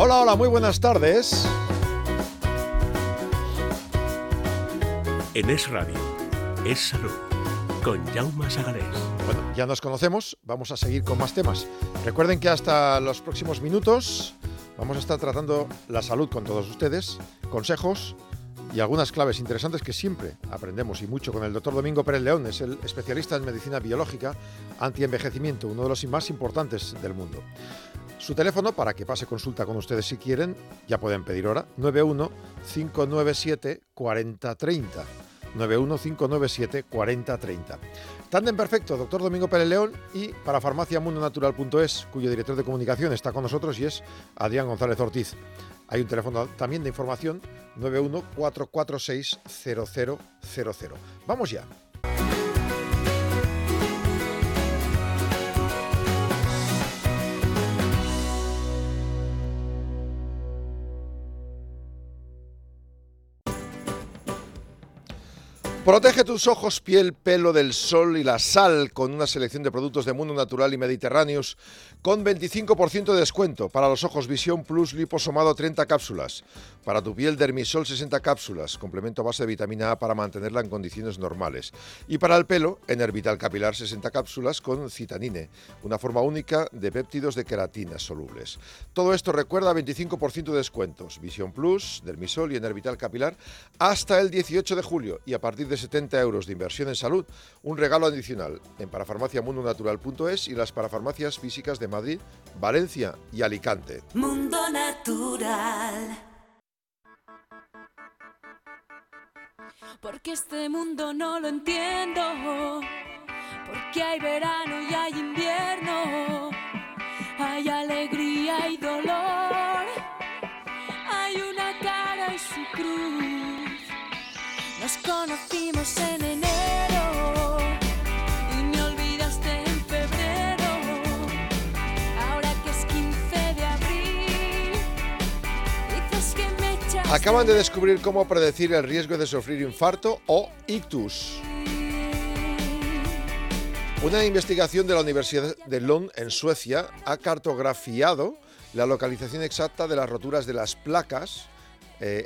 Hola, hola, muy buenas tardes. En Es Radio, Es Salud, con Jaume Sagalés. Bueno, ya nos conocemos, vamos a seguir con más temas. Recuerden que hasta los próximos minutos vamos a estar tratando la salud con todos ustedes, consejos y algunas claves interesantes que siempre aprendemos y mucho con el doctor Domingo Pérez León, es el especialista en medicina biológica anti-envejecimiento, uno de los más importantes del mundo. Su teléfono para que pase consulta con ustedes si quieren, ya pueden pedir hora, 91 597 4030. 91597 4030. Tandem perfecto, doctor Domingo Pérez León y para farmaciamundonatural.es, cuyo director de comunicación está con nosotros y es Adrián González Ortiz. Hay un teléfono también de información 914460000. Vamos ya. Protege tus ojos, piel, pelo del sol y la sal con una selección de productos de mundo natural y mediterráneos con 25% de descuento. Para los ojos Visión Plus liposomado 30 cápsulas. Para tu piel Dermisol 60 cápsulas, complemento base de vitamina A para mantenerla en condiciones normales. Y para el pelo, Enervital Capilar 60 cápsulas con citanine, una forma única de péptidos de queratina solubles. Todo esto recuerda 25% de descuentos. Visión Plus, Dermisol y Enervital Capilar hasta el 18 de julio y a partir de 70 euros de inversión en salud, un regalo adicional en parafarmaciamundonatural.es y las parafarmacias físicas de Madrid, Valencia y Alicante. Mundo Natural. Porque este mundo no lo entiendo. Porque hay verano y hay invierno. Hay alegría y dolor. Hay una cara y su cruz. Conocimos en enero y me olvidaste en febrero. Ahora que es 15 de abril, dices que me echas. Acaban de descubrir cómo predecir el riesgo de sufrir infarto o ictus. Una investigación de la Universidad de Lund en Suecia ha cartografiado la localización exacta de las roturas de las placas eh,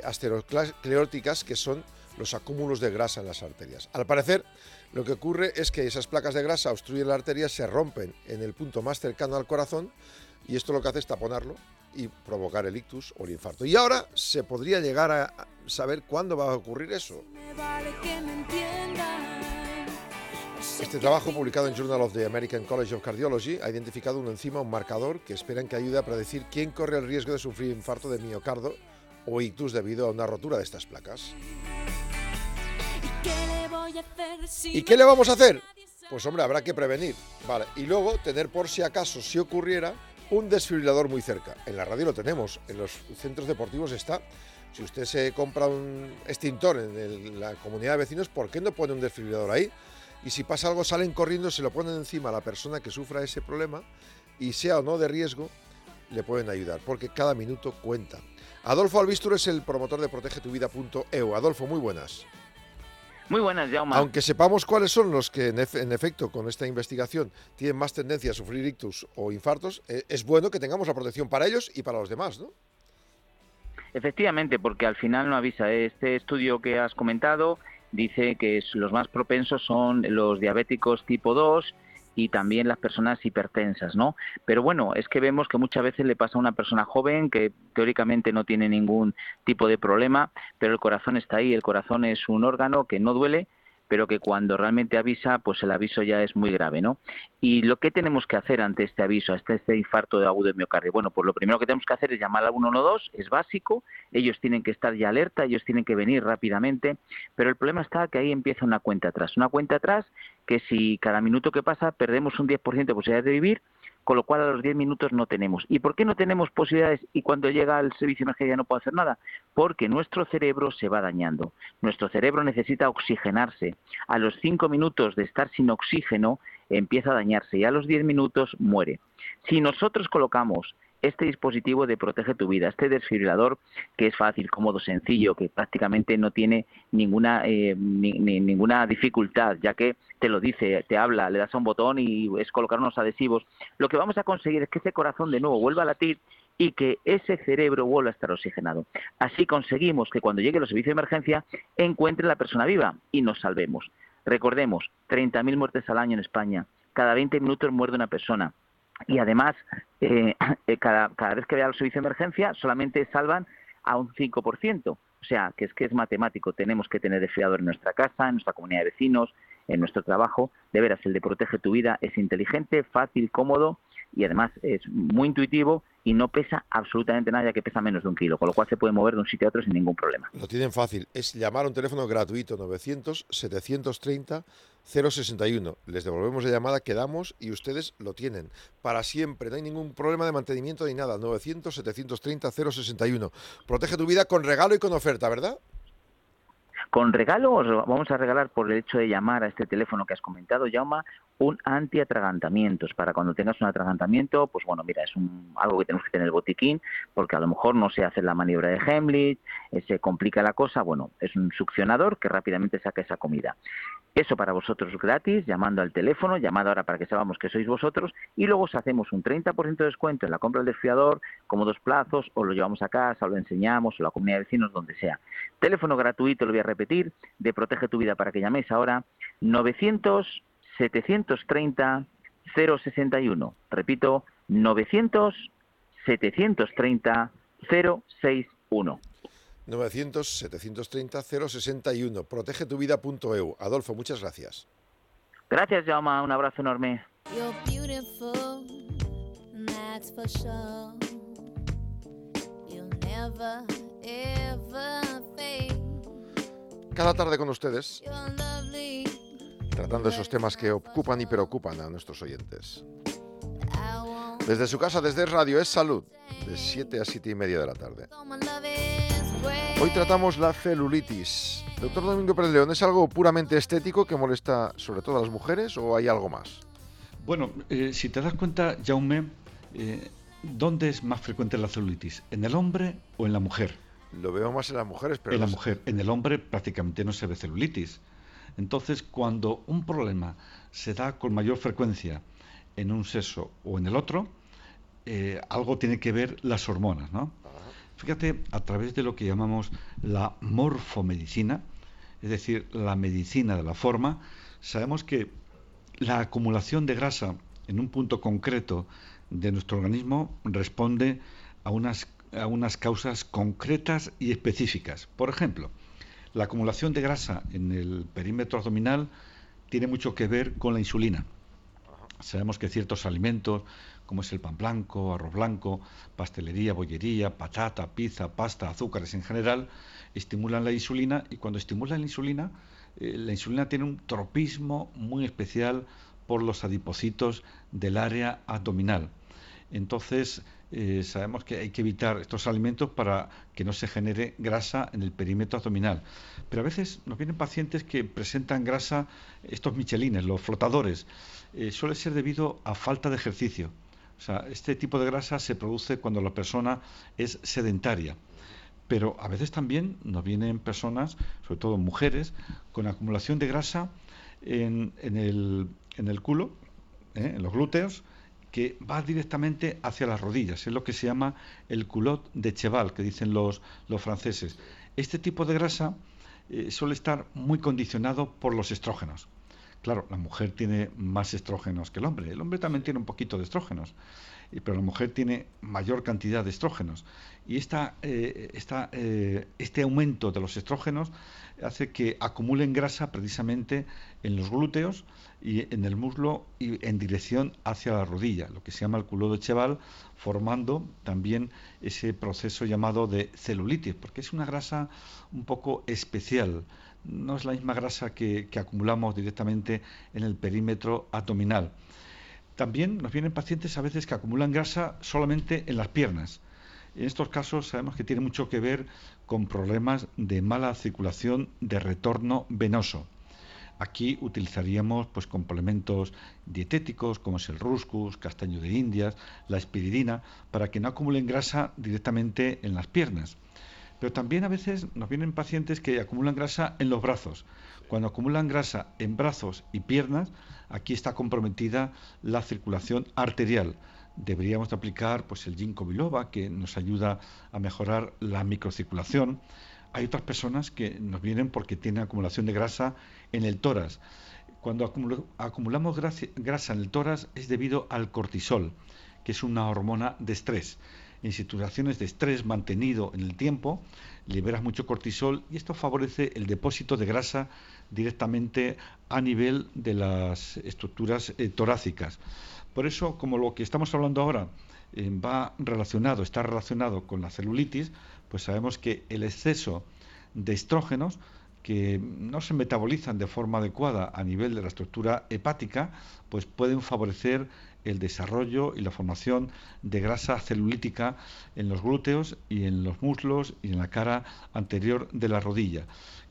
que son los acúmulos de grasa en las arterias. Al parecer, lo que ocurre es que esas placas de grasa obstruyen la arteria, se rompen en el punto más cercano al corazón y esto lo que hace es taponarlo y provocar el ictus o el infarto. Y ahora se podría llegar a saber cuándo va a ocurrir eso. Este trabajo, publicado en Journal of the American College of Cardiology, ha identificado un enzima, un marcador, que esperan que ayude a predecir quién corre el riesgo de sufrir infarto de miocardio o ictus debido a una rotura de estas placas. ¿Y qué le vamos a hacer? Pues hombre, habrá que prevenir. Vale, y luego tener por si acaso, si ocurriera, un desfibrilador muy cerca. En la radio lo tenemos, en los centros deportivos está. Si usted se compra un extintor en el- la comunidad de vecinos, ¿por qué no pone un desfibrilador ahí? Y si pasa algo, salen corriendo, se lo ponen encima a la persona que sufra ese problema y sea o no de riesgo, le pueden ayudar, porque cada minuto cuenta. Adolfo Albistur es el promotor de protegetuvida.eu. Adolfo, muy buenas. Muy buenas, Jaume. Aunque sepamos cuáles son los que en, efe- en efecto con esta investigación tienen más tendencia a sufrir ictus o infartos, eh, es bueno que tengamos la protección para ellos y para los demás, ¿no? Efectivamente, porque al final no avisa. Este estudio que has comentado dice que los más propensos son los diabéticos tipo 2 y también las personas hipertensas, ¿no? Pero bueno, es que vemos que muchas veces le pasa a una persona joven que teóricamente no tiene ningún tipo de problema, pero el corazón está ahí. El corazón es un órgano que no duele, pero que cuando realmente avisa, pues el aviso ya es muy grave, ¿no? Y lo que tenemos que hacer ante este aviso, ante este infarto de agudo de miocardio, bueno, pues lo primero que tenemos que hacer es llamar al 112, es básico, ellos tienen que estar ya alerta, ellos tienen que venir rápidamente, pero el problema está que ahí empieza una cuenta atrás, una cuenta atrás que si cada minuto que pasa perdemos un 10% de posibilidades de vivir, con lo cual a los 10 minutos no tenemos. ¿Y por qué no tenemos posibilidades y cuando llega el servicio de emergencia no puedo hacer nada? Porque nuestro cerebro se va dañando. Nuestro cerebro necesita oxigenarse. A los 5 minutos de estar sin oxígeno empieza a dañarse y a los 10 minutos muere. Si nosotros colocamos este dispositivo de Protege tu Vida, este desfibrilador que es fácil, cómodo, sencillo, que prácticamente no tiene ninguna, eh, ni- ni- ninguna dificultad, ya que te lo dice, te habla, le das a un botón y es colocar unos adhesivos. Lo que vamos a conseguir es que ese corazón de nuevo vuelva a latir y que ese cerebro vuelva a estar oxigenado. Así conseguimos que cuando llegue el servicio de emergencia encuentre la persona viva y nos salvemos. Recordemos, 30.000 muertes al año en España, cada 20 minutos muere una persona. Y además, eh, eh, cada, cada vez que vaya al servicio de emergencia solamente salvan a un 5%. O sea, que es que es matemático. Tenemos que tener desfiador en nuestra casa, en nuestra comunidad de vecinos, en nuestro trabajo. De veras, el de Protege tu Vida es inteligente, fácil, cómodo y además es muy intuitivo y no pesa absolutamente nada, ya que pesa menos de un kilo, con lo cual se puede mover de un sitio a otro sin ningún problema. Lo tienen fácil, es llamar a un teléfono gratuito 900-730-061. Les devolvemos la llamada, quedamos y ustedes lo tienen para siempre, no hay ningún problema de mantenimiento ni nada. 900-730-061. Protege tu vida con regalo y con oferta, ¿verdad? Con regalo os vamos a regalar por el hecho de llamar a este teléfono que has comentado, Jauma, un antiatragantamientos para cuando tengas un atragantamiento, pues bueno, mira, es un, algo que tenemos que tener el botiquín porque a lo mejor no se hace la maniobra de Heimlich, eh, se complica la cosa, bueno, es un succionador que rápidamente saca esa comida. Eso para vosotros gratis, llamando al teléfono, llamado ahora para que sepamos que sois vosotros, y luego os hacemos un 30% de descuento en la compra del desfiador, como dos plazos, o lo llevamos a casa, o lo enseñamos, o la comunidad de vecinos, donde sea. Teléfono gratuito, lo voy a repetir, de Protege tu Vida para que llaméis ahora, 900 730 061. Repito, 900 730 061. 900-730-061. Protegetuvida.eu. Adolfo, muchas gracias. Gracias, Jaume. Un abrazo enorme. Cada tarde con ustedes, tratando esos temas que ocupan y preocupan a nuestros oyentes. Desde su casa, desde Radio Es Salud, de 7 a 7 y media de la tarde. Hoy tratamos la celulitis. Doctor Domingo Pérez León, ¿es algo puramente estético que molesta sobre todo a las mujeres o hay algo más? Bueno, eh, si te das cuenta, Jaume, eh, ¿dónde es más frecuente la celulitis? ¿En el hombre o en la mujer? Lo veo más en las mujeres, pero... En la mujer. En el hombre prácticamente no se ve celulitis. Entonces, cuando un problema se da con mayor frecuencia en un sexo o en el otro, eh, algo tiene que ver las hormonas, ¿no? Fíjate, a través de lo que llamamos la morfomedicina, es decir, la medicina de la forma, sabemos que la acumulación de grasa en un punto concreto de nuestro organismo responde a unas, a unas causas concretas y específicas. Por ejemplo, la acumulación de grasa en el perímetro abdominal tiene mucho que ver con la insulina. Sabemos que ciertos alimentos, como es el pan blanco, arroz blanco, pastelería, bollería, patata, pizza, pasta, azúcares en general, estimulan la insulina y cuando estimulan la insulina, eh, la insulina tiene un tropismo muy especial por los adipocitos del área abdominal. Entonces, eh, sabemos que hay que evitar estos alimentos para que no se genere grasa en el perímetro abdominal. Pero a veces nos vienen pacientes que presentan grasa, estos michelines, los flotadores. Eh, suele ser debido a falta de ejercicio. O sea, este tipo de grasa se produce cuando la persona es sedentaria. Pero a veces también nos vienen personas, sobre todo mujeres, con acumulación de grasa en, el, en el culo, ¿eh? en los glúteos, que va directamente hacia las rodillas. Es lo que se llama el culot de cheval, que dicen los, los franceses. Este tipo de grasa eh, suele estar muy condicionado por los estrógenos. Claro, la mujer tiene más estrógenos que el hombre. El hombre también tiene un poquito de estrógenos, pero la mujer tiene mayor cantidad de estrógenos. Y esta, eh, eh, este aumento de los estrógenos hace que acumulen grasa precisamente en los glúteos y en el muslo y en dirección hacia la rodilla, lo que se llama el culo de Cheval, formando también ese proceso llamado de celulitis, porque es una grasa un poco especial, no es la misma grasa que, que acumulamos directamente en el perímetro abdominal. También nos vienen pacientes a veces que acumulan grasa solamente en las piernas. En estos casos sabemos que tiene mucho que ver con problemas de mala circulación de retorno venoso. Aquí utilizaríamos pues complementos dietéticos como es el ruscus, castaño de indias, la espiridina, para que no acumulen grasa directamente en las piernas. Pero también a veces nos vienen pacientes que acumulan grasa en los brazos. Cuando acumulan grasa en brazos y piernas, aquí está comprometida la circulación arterial. Deberíamos de aplicar pues el ginkgo biloba que nos ayuda a mejorar la microcirculación. Hay otras personas que nos vienen porque tienen acumulación de grasa en el tórax. Cuando acumulamos grasa en el tórax es debido al cortisol, que es una hormona de estrés. En situaciones de estrés mantenido en el tiempo, liberas mucho cortisol y esto favorece el depósito de grasa directamente a nivel de las estructuras eh, torácicas. Por eso, como lo que estamos hablando ahora eh, va relacionado, está relacionado con la celulitis, pues sabemos que el exceso de estrógenos que no se metabolizan de forma adecuada a nivel de la estructura hepática, pues pueden favorecer el desarrollo y la formación de grasa celulítica en los glúteos y en los muslos y en la cara anterior de la rodilla.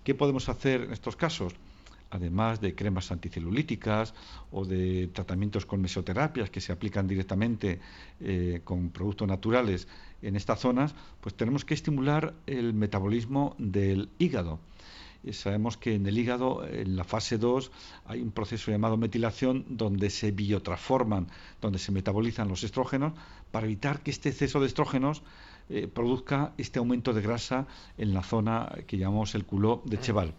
¿Qué podemos hacer en estos casos? Además de cremas anticelulíticas o de tratamientos con mesoterapias que se aplican directamente eh, con productos naturales en estas zonas, pues tenemos que estimular el metabolismo del hígado. sabemos que en el hígado, en la fase 2, hay un proceso llamado metilación donde se biotransforman, donde se metabolizan los estrógenos para evitar que este exceso de estrógenos eh, produzca este aumento de grasa en la zona que llamamos el culo de Cheval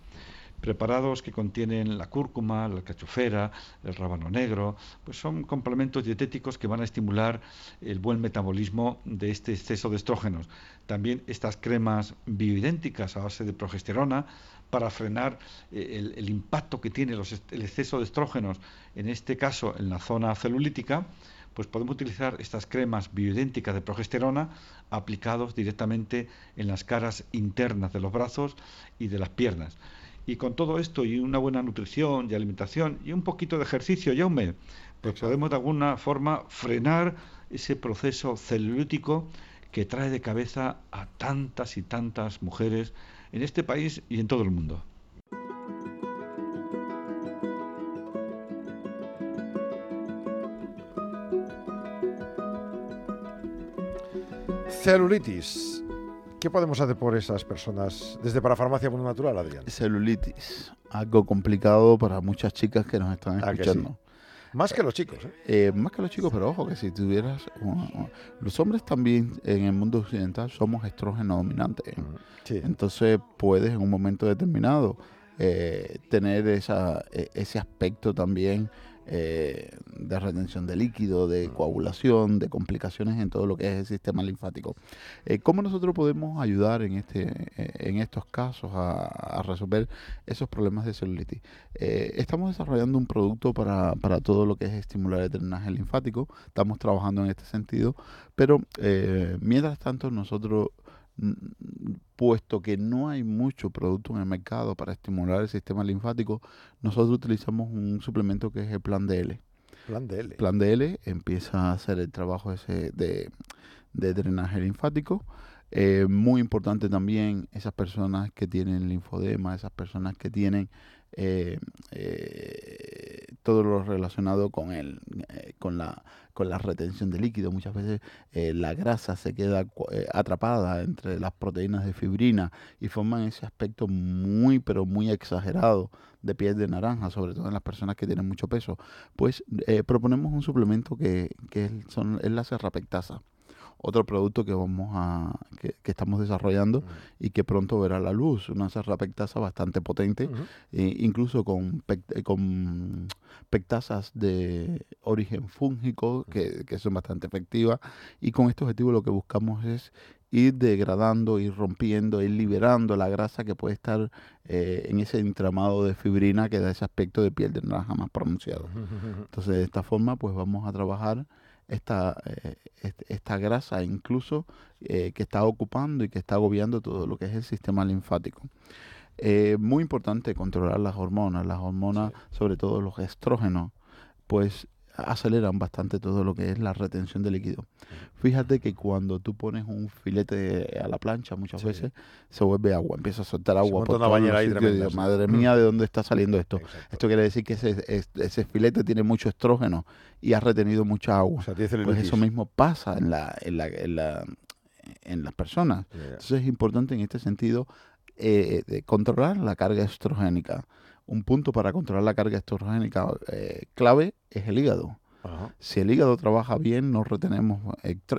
preparados que contienen la cúrcuma, la cachofera, el rábano negro, pues son complementos dietéticos que van a estimular el buen metabolismo de este exceso de estrógenos. También estas cremas bioidénticas a base de progesterona para frenar eh, el, impacto que tiene el exceso de estrógenos, en este caso en la zona celulítica, pues podemos utilizar estas cremas bioidénticas de progesterona aplicados directamente en las caras internas de los brazos y de las piernas. Y con todo esto y una buena nutrición y alimentación y un poquito de ejercicio, Jaume, pues podemos de alguna forma frenar ese proceso celulítico que trae de cabeza a tantas y tantas mujeres en este país y en todo el mundo. Celulitis. ¿Qué podemos hacer por esas personas desde Parafarmacia Mundo Natural, Adrián? Celulitis, algo complicado para muchas chicas que nos están escuchando. Más que los chicos, ¿eh? ¿eh? Más que los chicos, pero ojo que si tuvieras... los hombres también en el mundo occidental somos estrógeno dominantes. Entonces puedes en un momento determinado eh, tener esa, e, ese aspecto también eh, de retención de líquido, de coagulación, de complicaciones en todo lo que es el sistema linfático. Eh, ¿Cómo nosotros podemos ayudar en, este, eh, en estos casos a, resolver esos problemas de celulitis? estamos desarrollando un producto para, para, todo lo que es estimular el drenaje linfático, estamos trabajando en este sentido, pero mientras tanto nosotros puesto que no hay mucho producto en el mercado para estimular el sistema linfático, nosotros utilizamos un suplemento que es el Plan DL. Plan DL. Plan DL empieza a hacer el trabajo ese de, drenaje linfático. Eh, muy importante también esas personas que tienen linfodema, esas personas que tienen eh, eh, todo lo relacionado con el, con la con la retención de líquido. Muchas veces eh, la grasa se queda eh, atrapada entre las proteínas de fibrina y forman ese aspecto muy, pero muy exagerado de piel de naranja, sobre todo en las personas que tienen mucho peso. Pues eh, proponemos un suplemento que, que son, es la serrapectasa otro producto que vamos a que, estamos desarrollando y que pronto verá la luz una serrapectasa bastante potente e incluso con con pectasas de origen fúngico que, son bastante efectivas y con este objetivo lo que buscamos es ir degradando, ir rompiendo, ir liberando la grasa que puede estar eh, en ese entramado de fibrina que da ese aspecto de piel de naranja más pronunciado. Entonces, de esta forma, pues vamos a trabajar esta, eh, esta grasa incluso eh, que está ocupando y que está agobiando todo lo que es el sistema linfático. Eh, muy importante controlar las hormonas, las hormonas, sobre todo los estrógenos, pues aceleran bastante todo lo que es la retención de líquido. Fíjate que cuando tú pones un filete a la plancha muchas veces se vuelve agua, empieza a soltar agua por toda la Madre mía, ¿de dónde está saliendo esto? Esto quiere decir que ese, ese, filete tiene mucho estrógeno y ha retenido mucha agua. pues eso mismo pasa en la, en la, en la en las personas. Entonces es importante en este sentido eh, controlar la carga estrogénica un punto para controlar la carga estrogénica eh, clave es el hígado. Si el hígado trabaja bien, no retenemos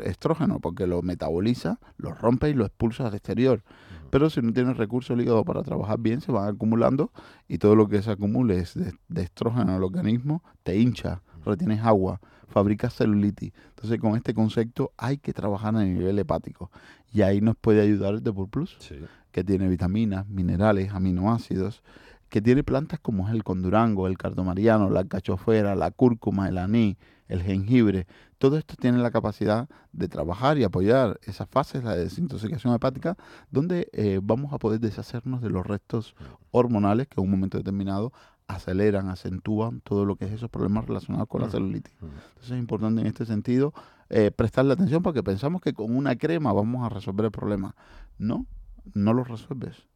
estrógeno porque lo metaboliza, lo rompe y lo expulsa al exterior. Pero si no tiene recursos el hígado para trabajar bien, se van acumulando y todo lo que se acumule es de, estrógeno en el organismo, te hincha, retienes agua, fabricas celulitis. Entonces, con este concepto hay que trabajar a nivel hepático. Y ahí nos puede ayudar el Depur Plus, que tiene vitaminas, minerales, aminoácidos, que tiene plantas como es el condurango, el cardomariano, la cachofera, la cúrcuma, el aní, el jengibre, todo esto tiene la capacidad de trabajar y apoyar esas fases, la desintoxicación hepática, donde eh, vamos a poder deshacernos de los restos hormonales que en un momento determinado aceleran, acentúan todo lo que es esos problemas relacionados con la celulitis. Entonces es importante en este sentido eh, prestarle atención porque pensamos que con una crema vamos a resolver el problema. No, no lo resuelves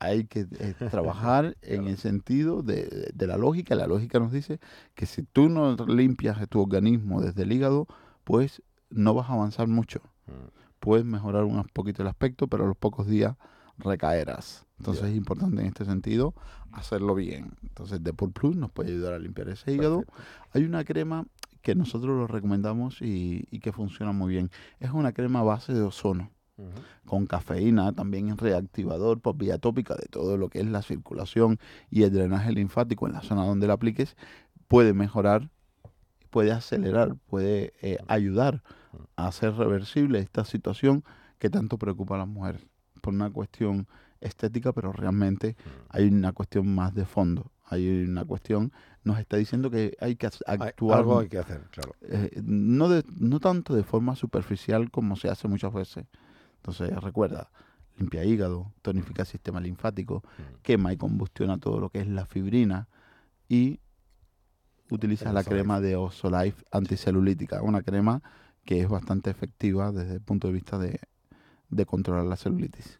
hay que eh, trabajar en el sentido de, la lógica. La lógica nos dice que si tú no limpias tu organismo desde el hígado, pues no vas a avanzar mucho. Mm. Puedes mejorar un poquito el aspecto, pero a los pocos días recaerás. Entonces es importante en este sentido hacerlo bien. Entonces Depur Plus nos puede ayudar a limpiar ese hígado. Hay una crema que nosotros lo recomendamos y, y que funciona muy bien. Es una crema base de ozono con cafeína, también es reactivador por vía tópica de todo lo que es la circulación y el drenaje linfático en la zona donde la apliques, puede mejorar, puede acelerar, puede eh, ayudar a hacer reversible esta situación que tanto preocupa a las mujeres, por una cuestión estética, pero realmente hay una cuestión más de fondo. Hay una cuestión, nos está diciendo que hay que actuar. algo hay que hacer, claro. Eh, no, de, no tanto de forma superficial como se hace muchas veces, entonces, recuerda, limpia hígado, tonifica el sistema linfático, mm. quema y combustiona todo lo que es la fibrina y utiliza la crema de Osolife anticelulítica, una crema que es bastante efectiva desde el punto de vista de, de controlar la celulitis.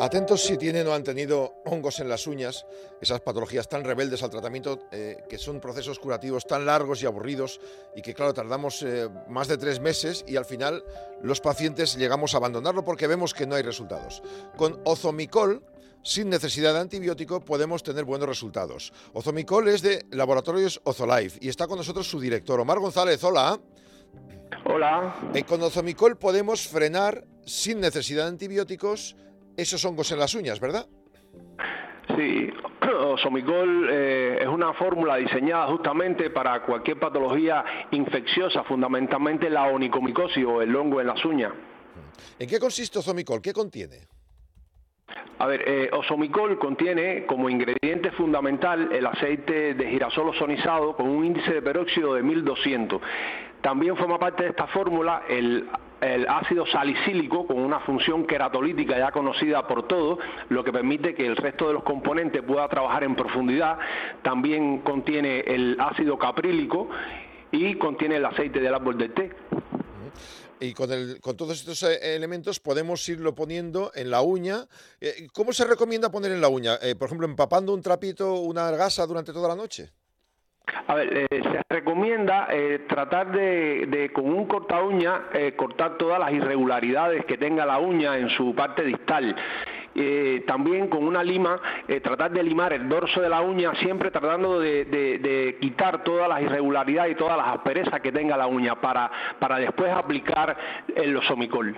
Atentos si tienen o han tenido hongos en las uñas, esas patologías tan rebeldes al tratamiento, eh, que son procesos curativos tan largos y aburridos y que claro, tardamos eh, más de tres meses y al final los pacientes llegamos a abandonarlo porque vemos que no hay resultados. Con Ozomicol, sin necesidad de antibiótico, podemos tener buenos resultados. Ozomicol es de Laboratorios Ozolife y está con nosotros su director, Omar González. Hola. Hola. Eh, con Ozomicol podemos frenar sin necesidad de antibióticos esos hongos en las uñas, ¿verdad? Sí, Osomicol eh, es una fórmula diseñada justamente para cualquier patología infecciosa, fundamentalmente la onicomicosis o el hongo en las uñas. ¿En qué consiste Osomicol? ¿Qué contiene? A ver, eh, Osomicol contiene como ingrediente fundamental el aceite de girasol ozonizado con un índice de peróxido de 1200. También forma parte de esta fórmula el el ácido salicílico con una función queratolítica ya conocida por todos, lo que permite que el resto de los componentes pueda trabajar en profundidad. También contiene el ácido caprílico y contiene el aceite del árbol de té. Y con, el, con todos estos eh, elementos podemos irlo poniendo en la uña. Eh, ¿Cómo se recomienda poner en la uña? Eh, por ejemplo, empapando un trapito, una gasa durante toda la noche. A ver, eh, se recomienda eh, tratar de, con un corta uña, eh, cortar todas las irregularidades que tenga la uña en su parte distal. También con una lima eh, tratar de limar el dorso de la uña, siempre tratando de, quitar todas las irregularidades y todas las asperezas que tenga la uña para, para después aplicar el osomicol.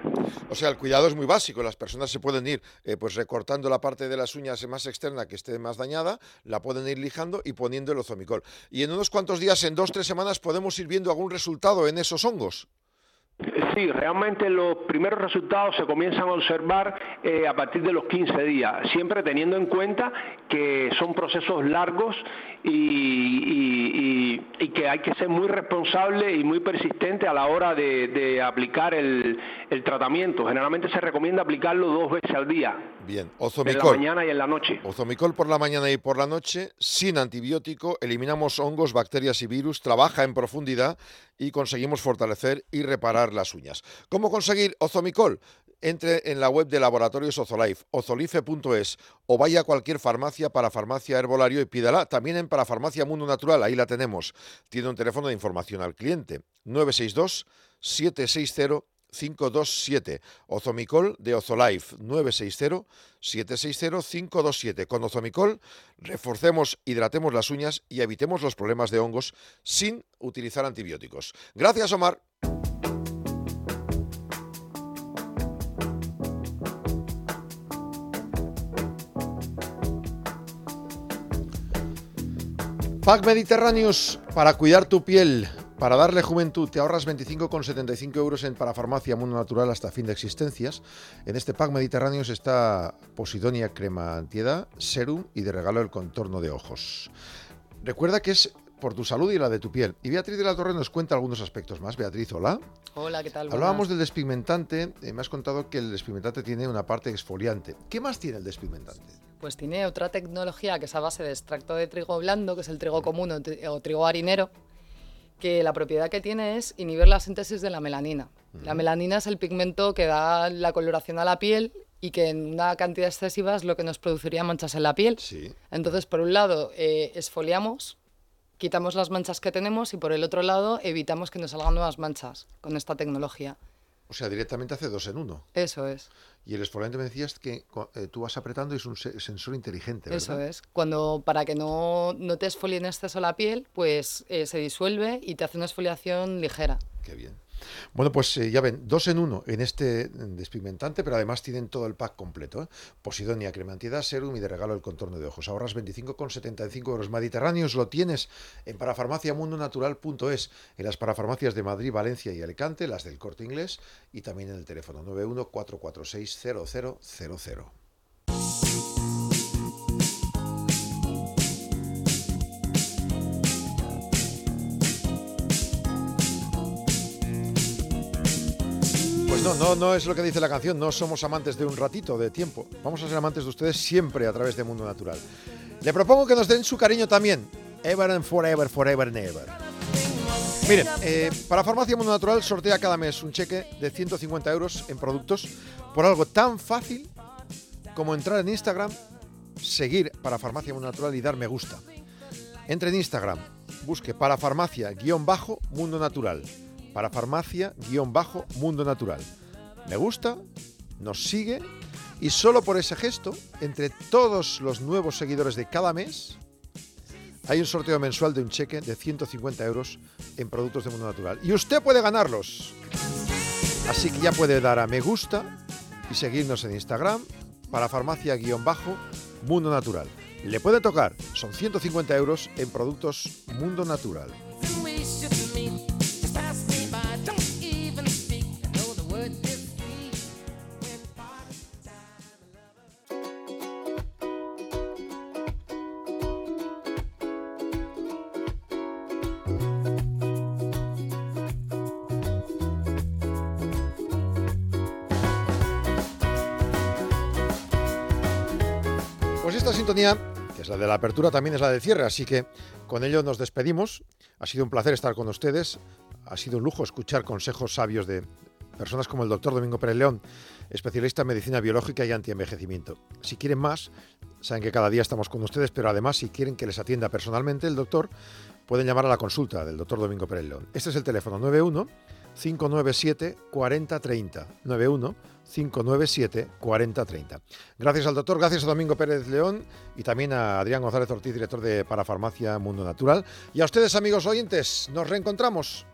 O sea, el cuidado es muy básico. Las personas se pueden ir eh, pues recortando la parte de las uñas más externa que esté más dañada, la pueden ir lijando y poniendo el osomicol. Y en unos cuantos días, en dos, tres semanas, podemos ir viendo algún resultado en esos hongos. Sí, realmente los primeros resultados se comienzan a observar eh, a partir de los 15 días, siempre teniendo en cuenta que son procesos largos y, que hay que ser muy responsable y muy persistente a la hora de, aplicar el, tratamiento. Generalmente se recomienda aplicarlo dos veces al día, Bien, en la ozomicol. mañana y en la noche. Ozomicol por la mañana y por la noche, sin antibiótico, eliminamos hongos, bacterias y virus, trabaja en profundidad y conseguimos fortalecer y reparar las uñas. ¿Cómo conseguir Ozomicol? Entre en la web de Laboratorios Ozolife, ozolife.es, o vaya a cualquier farmacia para farmacia herbolario y pídala. También en Parafarmacia Mundo Natural, ahí la tenemos. Tiene un teléfono de información al cliente, 962 760 527. Ozomicol de Ozolife 960 760 527. Con Ozomicol reforcemos, hidratemos las uñas y evitemos los problemas de hongos sin utilizar antibióticos. Gracias, Omar. Pack Mediterráneos para cuidar tu piel, para darle juventud. Te ahorras 25,75 euros en Parafarmacia Mundo Natural hasta fin de existencias. En este pack Mediterráneos está Posidonia Crema Antiedad, Serum y de regalo el contorno de ojos. Recuerda que es por tu salud y la de tu piel. Y Beatriz de la Torre nos cuenta algunos aspectos más. Beatriz, hola. Hola, ¿qué tal? Hablábamos Buenas. del despigmentante. eh, me has contado que el despigmentante tiene una parte exfoliante. ¿Qué más tiene el despigmentante? Pues tiene otra tecnología que es a base de extracto de trigo blando, que es el trigo común o, tri- o trigo harinero, que la propiedad que tiene es inhibir la síntesis de la melanina. La melanina es el pigmento que da la coloración a la piel y que en una cantidad excesiva es lo que nos produciría manchas en la piel. Sí. Entonces, por un lado, eh, esfoliamos, quitamos las manchas que tenemos y por el otro lado, evitamos que nos salgan nuevas manchas con esta tecnología. O sea, directamente hace dos en uno. Eso es. Y el exfoliante me decías que eh, tú vas apretando y es un se- sensor inteligente, ¿verdad? Eso es. Cuando para que no, no te exfolie en exceso la piel, pues eh, se disuelve y te hace una exfoliación ligera. Qué bien. Bueno, pues eh, ya ven, dos en uno en este despigmentante, pero además tienen todo el pack completo. ¿eh? Posidonia, crema antiedad, serum y de regalo el contorno de ojos. Ahorras 25,75 euros mediterráneos. Lo tienes en parafarmaciamundonatural.es, en las parafarmacias de Madrid, Valencia y Alicante, las del Corte Inglés y también en el teléfono 91 446 0000. No, no, no es lo que dice la canción, no somos amantes de un ratito de tiempo, vamos a ser amantes de ustedes siempre a través de Mundo Natural. Le propongo que nos den su cariño también, ever and forever, forever and ever. Miren, eh, para Farmacia Mundo Natural sortea cada mes un cheque de 150 euros en productos por algo tan fácil como entrar en Instagram, seguir para Farmacia Mundo Natural y dar me gusta. Entre en Instagram, busque para farmacia guion bajo mundo natural. Para farmacia guion bajo mundo natural. Me gusta, nos sigue y solo por ese gesto, entre todos los nuevos seguidores de cada mes, hay un sorteo mensual de un cheque de 150 euros en productos de mundo natural. Y usted puede ganarlos. Así que ya puede dar a me gusta y seguirnos en Instagram para farmacia guion bajo mundo natural. Le puede tocar, son 150 euros en productos mundo natural. La de la apertura, también es la del cierre, así que con ello nos despedimos. Ha sido un placer estar con ustedes, ha sido un lujo escuchar consejos sabios de personas como el doctor Domingo Pérez León, especialista en medicina biológica y antienvejecimiento. Si quieren más, saben que cada día estamos con ustedes, pero además si quieren que les atienda personalmente el doctor, pueden llamar a la consulta del doctor Domingo Pérez León. Este es el teléfono 91 597 4030 91 597 4030. Gracias al doctor, gracias a Domingo Pérez León y también a Adrián González Ortiz, director de Parafarmacia Mundo Natural. Y a ustedes, amigos oyentes, nos reencontramos.